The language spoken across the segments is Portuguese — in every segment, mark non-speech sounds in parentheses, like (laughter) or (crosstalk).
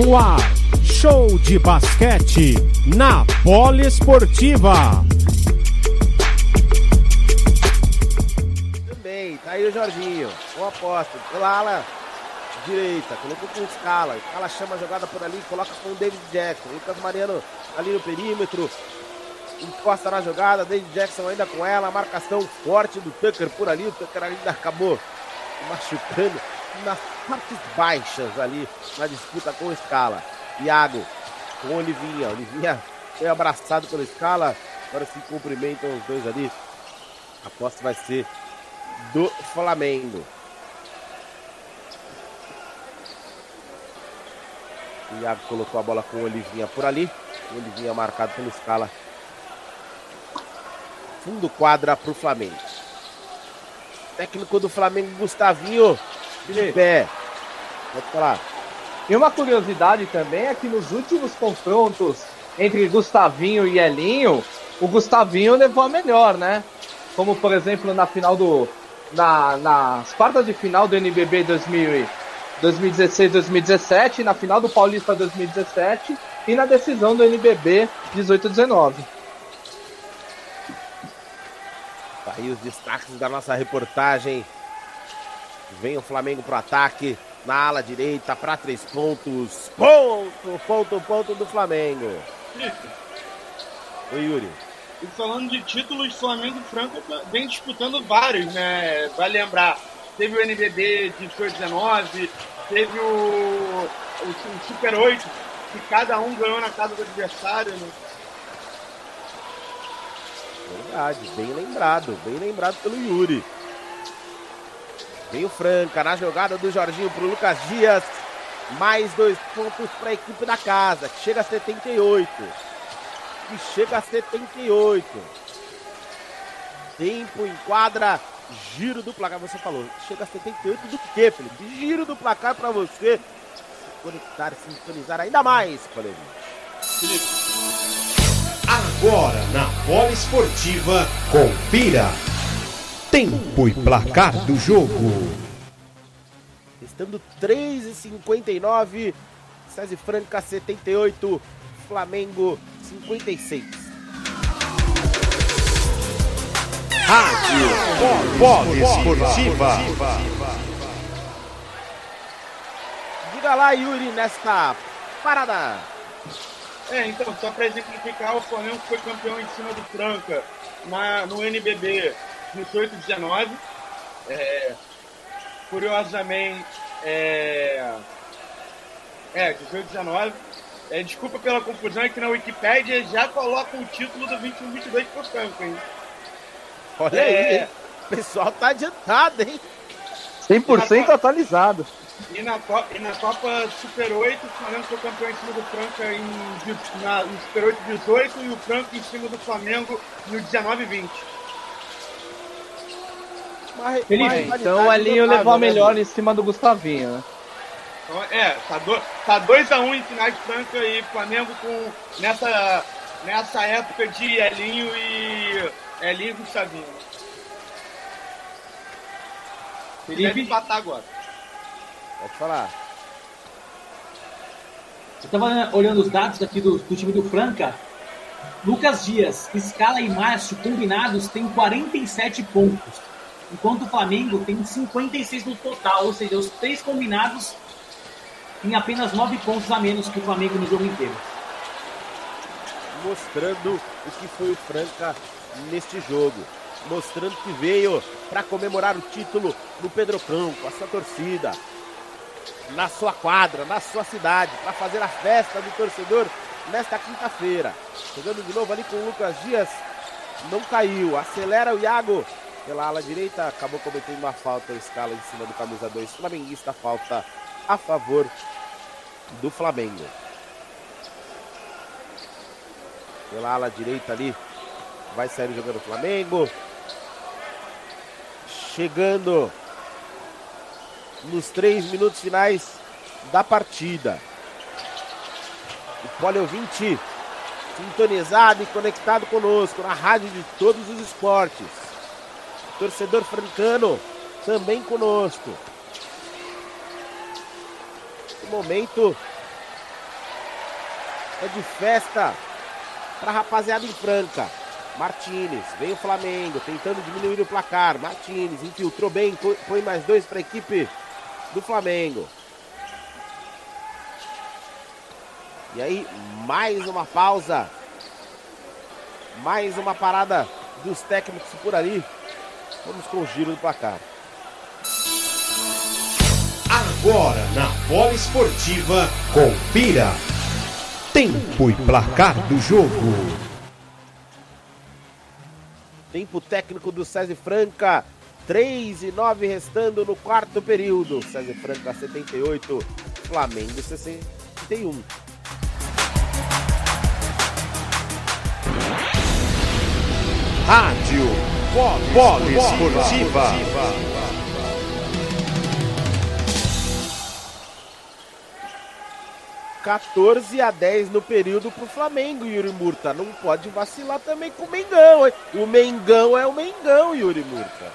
no ar. Show de basquete na Poliesportiva. Também, tá aí o Jorginho. Boa aposta. Pela ala direita, colocou com o Scala. Scala chama a jogada por ali, coloca com o David Jackson. Lucas Mariano ali no perímetro. Encosta na jogada, David Jackson ainda com ela. Marcação forte do Tucker por ali. O Tucker ainda acabou machucando nas partes baixas ali na disputa com o Scala. Iago com Olivinha. Olivinha foi abraçado pelo Scala. Agora se cumprimentam os dois ali. A aposta vai ser do Flamengo. Iago colocou a bola com o Olivinha por ali. Olivinha marcado pelo Scala. Fundo quadra para o Flamengo. Técnico do Flamengo, Gustavinho, de pé. Pode falar. E uma curiosidade também é que nos últimos confrontos entre Gustavinho e Elinho, o Gustavinho levou a melhor, né? Como por exemplo na final do. Na, nas quartas de final do NBB 2016-2017, na final do Paulista 2017 e na decisão do NBB 18-19. Tá aí os destaques da nossa reportagem. Vem o Flamengo pro ataque. Na ala direita para três pontos. Ponto, ponto, ponto do Flamengo. Oi, Yuri. E falando de títulos, Flamengo e Franco vem disputando vários, né? Vai lembrar, teve o NBB de 19, teve o, o, o, Super 8, que cada um ganhou na casa do adversário, né? Verdade, bem lembrado, bem lembrado pelo Yuri. Vem o Franca na jogada do Jorginho pro Lucas Dias. Mais dois pontos para a equipe da casa, que chega a 78. Que chega a 78. Tempo em quadra, giro do placar. Você falou, chega a 78 do quê, Felipe? Giro do placar para você se conectar, sintonizar ainda mais, Felipe. Agora na Poliesportiva, confira tempo e placar do jogo. Estando 3 e 59, César Franca 78, Flamengo 56. Rádio Poliesportiva. Diga lá, Yuri, nesta parada. É, então, só para exemplificar, o Flamengo foi campeão em cima do Franca na, no NBB 18 19. É, curiosamente, é, é 18 19. É, desculpa pela confusão, é que na Wikipédia já coloca o título do 21 22 pro Franco, hein? Olha é... aí, o pessoal tá adiantado, hein? 100% Copa... atualizado. E na, Copa, e na Copa Super 8, o Flamengo foi campeão em cima do Franca em, na, no Super 8 18 e o Franco em cima do Flamengo no 19 20. Felipe, então o Elinho levou a né, melhor em cima do Gustavinho, né? Então, é, tá 2x1 tá dois a um em finais Franca e Flamengo com nessa, nessa época de Elinho e Elinho e Gustavinho. Felipe deve empatar agora. Pode falar. Eu tava olhando os dados aqui do, do time do Franca. Lucas Dias, Scala e Márcio combinados têm 47 pontos enquanto o Flamengo tem 56 no total, ou seja, os três combinados em apenas 9 pontos a menos que o Flamengo no jogo inteiro. Mostrando o que foi o Franca neste jogo. Mostrando que veio para comemorar o título no Pedrocão, com a sua torcida, na sua quadra, na sua cidade, para fazer a festa do torcedor nesta quinta-feira. Jogando de novo ali com o Lucas Dias, não caiu. Acelera o Iago, pela ala direita, acabou cometendo uma falta, escala em cima do camisa 2 flamenguista, falta a favor do Flamengo. Pela ala direita ali, vai sair jogando o Flamengo. Chegando nos três minutos finais da partida. O Poliovinte sintonizado e conectado conosco na rádio de todos os esportes. Torcedor francano também conosco. No momento é de festa pra rapaziada em Franca. Martinez, vem o Flamengo, tentando diminuir o placar. Martinez infiltrou bem, põe mais dois para a equipe do Flamengo. E aí, mais uma pausa. Mais uma parada dos técnicos por ali. Vamos com o giro do placar. Agora na bola esportiva, confira. Tempo e placar do jogo. Tempo técnico do César Franca. 3 e 9 restando no quarto período. César Franca 78, Flamengo 61. Rádio Bola Esportiva. 14 a 10 no período pro Flamengo, Yuri Murta. Não pode vacilar também com o Mengão, hein? O Mengão é o Mengão, Yuri Murta.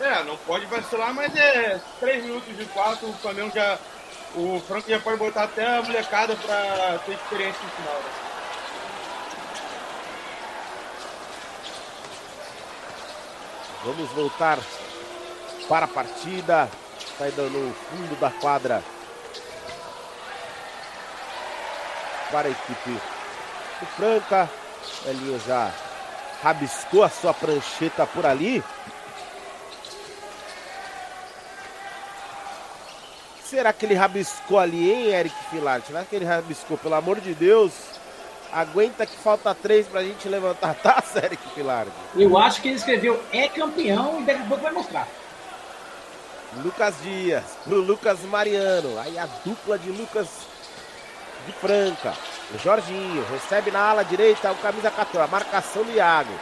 É, não pode vacilar, mas é 3 minutos de quarto, o Flamengo já. O Franco já pode botar até a molecada pra ter experiência no final. Né? Vamos voltar para a partida. Saída no fundo da quadra. Para a equipe do Franca. Elinho já rabiscou a sua prancheta por ali. Será que ele rabiscou ali, hein, Eric Filar? Será que ele rabiscou? Pelo amor de Deus. Aguenta que falta três pra gente levantar (laughs) taça, Eric Pilardi. Eu acho que ele escreveu é campeão e daqui a pouco vai mostrar. Lucas Dias pro Lucas Mariano. Aí a dupla de Lucas de Franca. O Jorginho recebe na ala direita o camisa 14. A marcação do Iago.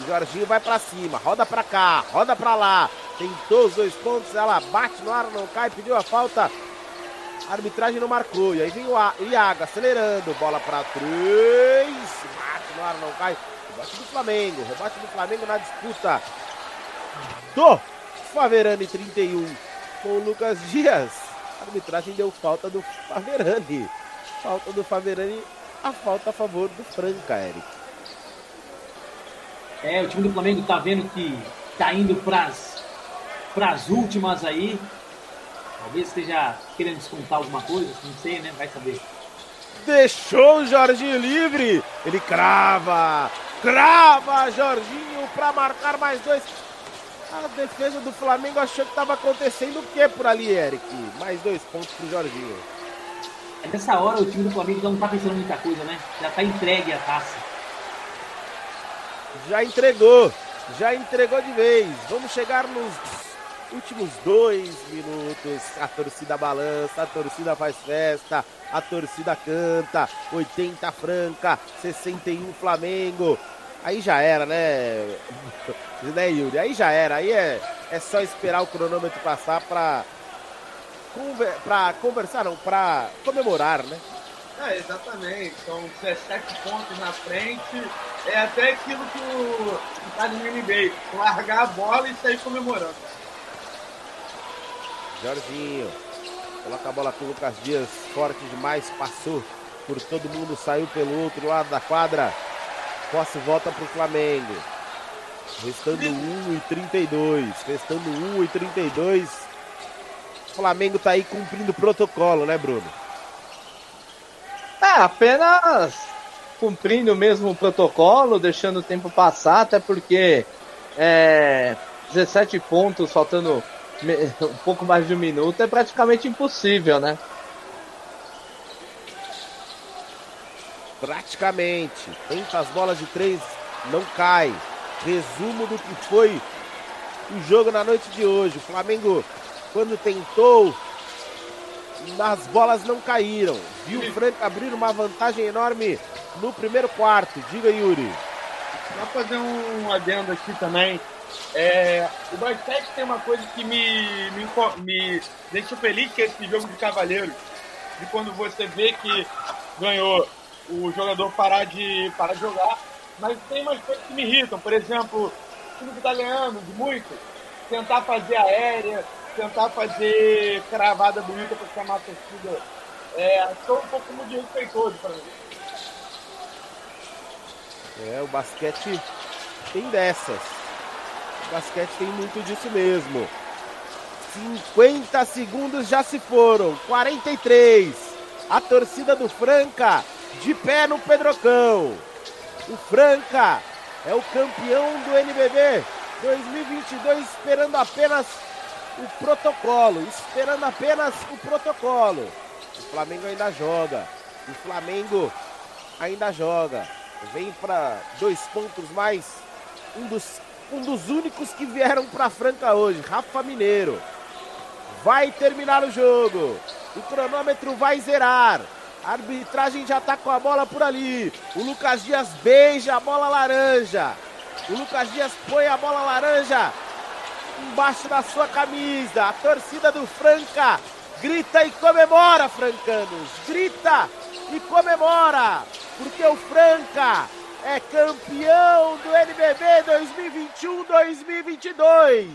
O Jorginho vai para cima, roda para cá, roda para lá. Tentou os dois pontos, ela bate no ar, não cai, pediu a falta. Arbitragem não marcou. E aí vem o Iago acelerando. Bola para três. Bate no ar, não cai. Rebate do Flamengo. Rebate do Flamengo na disputa. Do Faverani 31 com o Lucas Dias. A arbitragem deu falta do Faverani. Falta do Faverani. A falta a favor do Franca, Eric. É, o time do Flamengo tá vendo que tá indo pras, pras últimas aí. Talvez esteja querendo descontar alguma coisa, não sei, né? Vai saber. Deixou o Jorginho livre. Ele crava. Crava Jorginho para marcar mais dois. A defesa do Flamengo achou que estava acontecendo o que por ali, Eric? Mais dois pontos pro Jorginho. É nessa hora o time do Flamengo já não tá pensando muita coisa, né? Já tá entregue a taça. Já entregou. Já entregou de vez. Vamos chegar nos últimos dois minutos. A torcida balança, a torcida faz festa, a torcida canta. 80 Franca, 61 Flamengo. Aí já era, né? (laughs) né, Yuri? Aí já era. Aí é, é só esperar o cronômetro passar pra, conver, pra conversar, não, pra comemorar, né? É, exatamente. São 17 pontos na frente. É até aquilo que o, que tá NBA. Largar a bola e sair comemorando. Jorginho. Coloca a bola com o Lucas Dias. Forte demais. Passou por todo mundo. Saiu pelo outro lado da quadra. Posse volta para o Flamengo. Restando 1 e 32. Restando 1 e 32. O Flamengo tá aí cumprindo o protocolo, né, Bruno? É, apenas cumprindo mesmo o protocolo, deixando o tempo passar, até porque é, 17 pontos, faltando um pouco mais de um minuto, é praticamente impossível, né? Praticamente. Tenta as bolas de três, não cai. Resumo do que foi o jogo na noite de hoje. O Flamengo, quando tentou, as bolas não caíram. Viu o Franco abrir uma vantagem enorme no primeiro quarto. Diga, Yuri. Só fazer um adendo aqui também. É, o basquete tem uma coisa que me, me, me deixa feliz, que é esse jogo de cavaleiros. De quando você vê que ganhou o jogador parar de, parar de jogar. Mas tem umas coisas que me irritam. Por exemplo, o time que está ganhando de muito, tentar fazer aérea, tentar fazer cravada bonita para chamar a torcida É, sou um pouco muito respeitoso para mim. É, o basquete tem dessas. Basquete tem muito disso mesmo. 50 segundos já se foram. 43. A torcida do Franca de pé no Pedrocão. O Franca é o campeão do NBB 2022, esperando apenas o protocolo. Esperando apenas o protocolo. O Flamengo ainda joga. O Flamengo ainda joga. Vem para dois pontos mais. Um dos, um dos únicos que vieram para Franca hoje, Rafa Mineiro. Vai terminar o jogo. O cronômetro vai zerar. A arbitragem já tá com a bola por ali. O Lucas Dias beija a bola laranja. O Lucas Dias põe a bola laranja embaixo da sua camisa. A torcida do Franca grita e comemora, francanos. Grita e comemora, porque o Franca é campeão do NBB 2021-2022.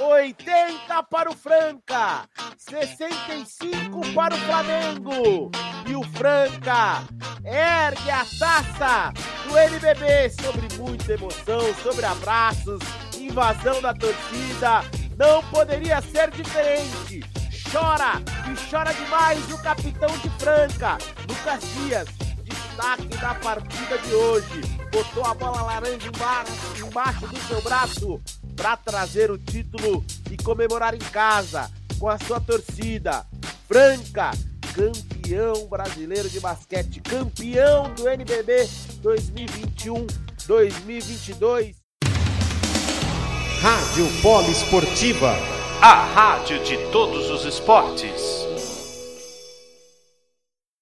80 para o Franca, 65 para o Flamengo. E o Franca ergue a taça do NBB sobre muita emoção, sobre abraços, invasão da torcida. Não poderia ser diferente. Chora e chora demais o capitão de Franca, Lucas Dias. Destaque da partida de hoje. Botou a bola laranja embaixo, embaixo do seu braço para trazer o título e comemorar em casa com a sua torcida. Franca, campeão brasileiro de basquete, campeão do NBB 2021-2022. Rádio Polo Esportiva, A rádio de todos os esportes.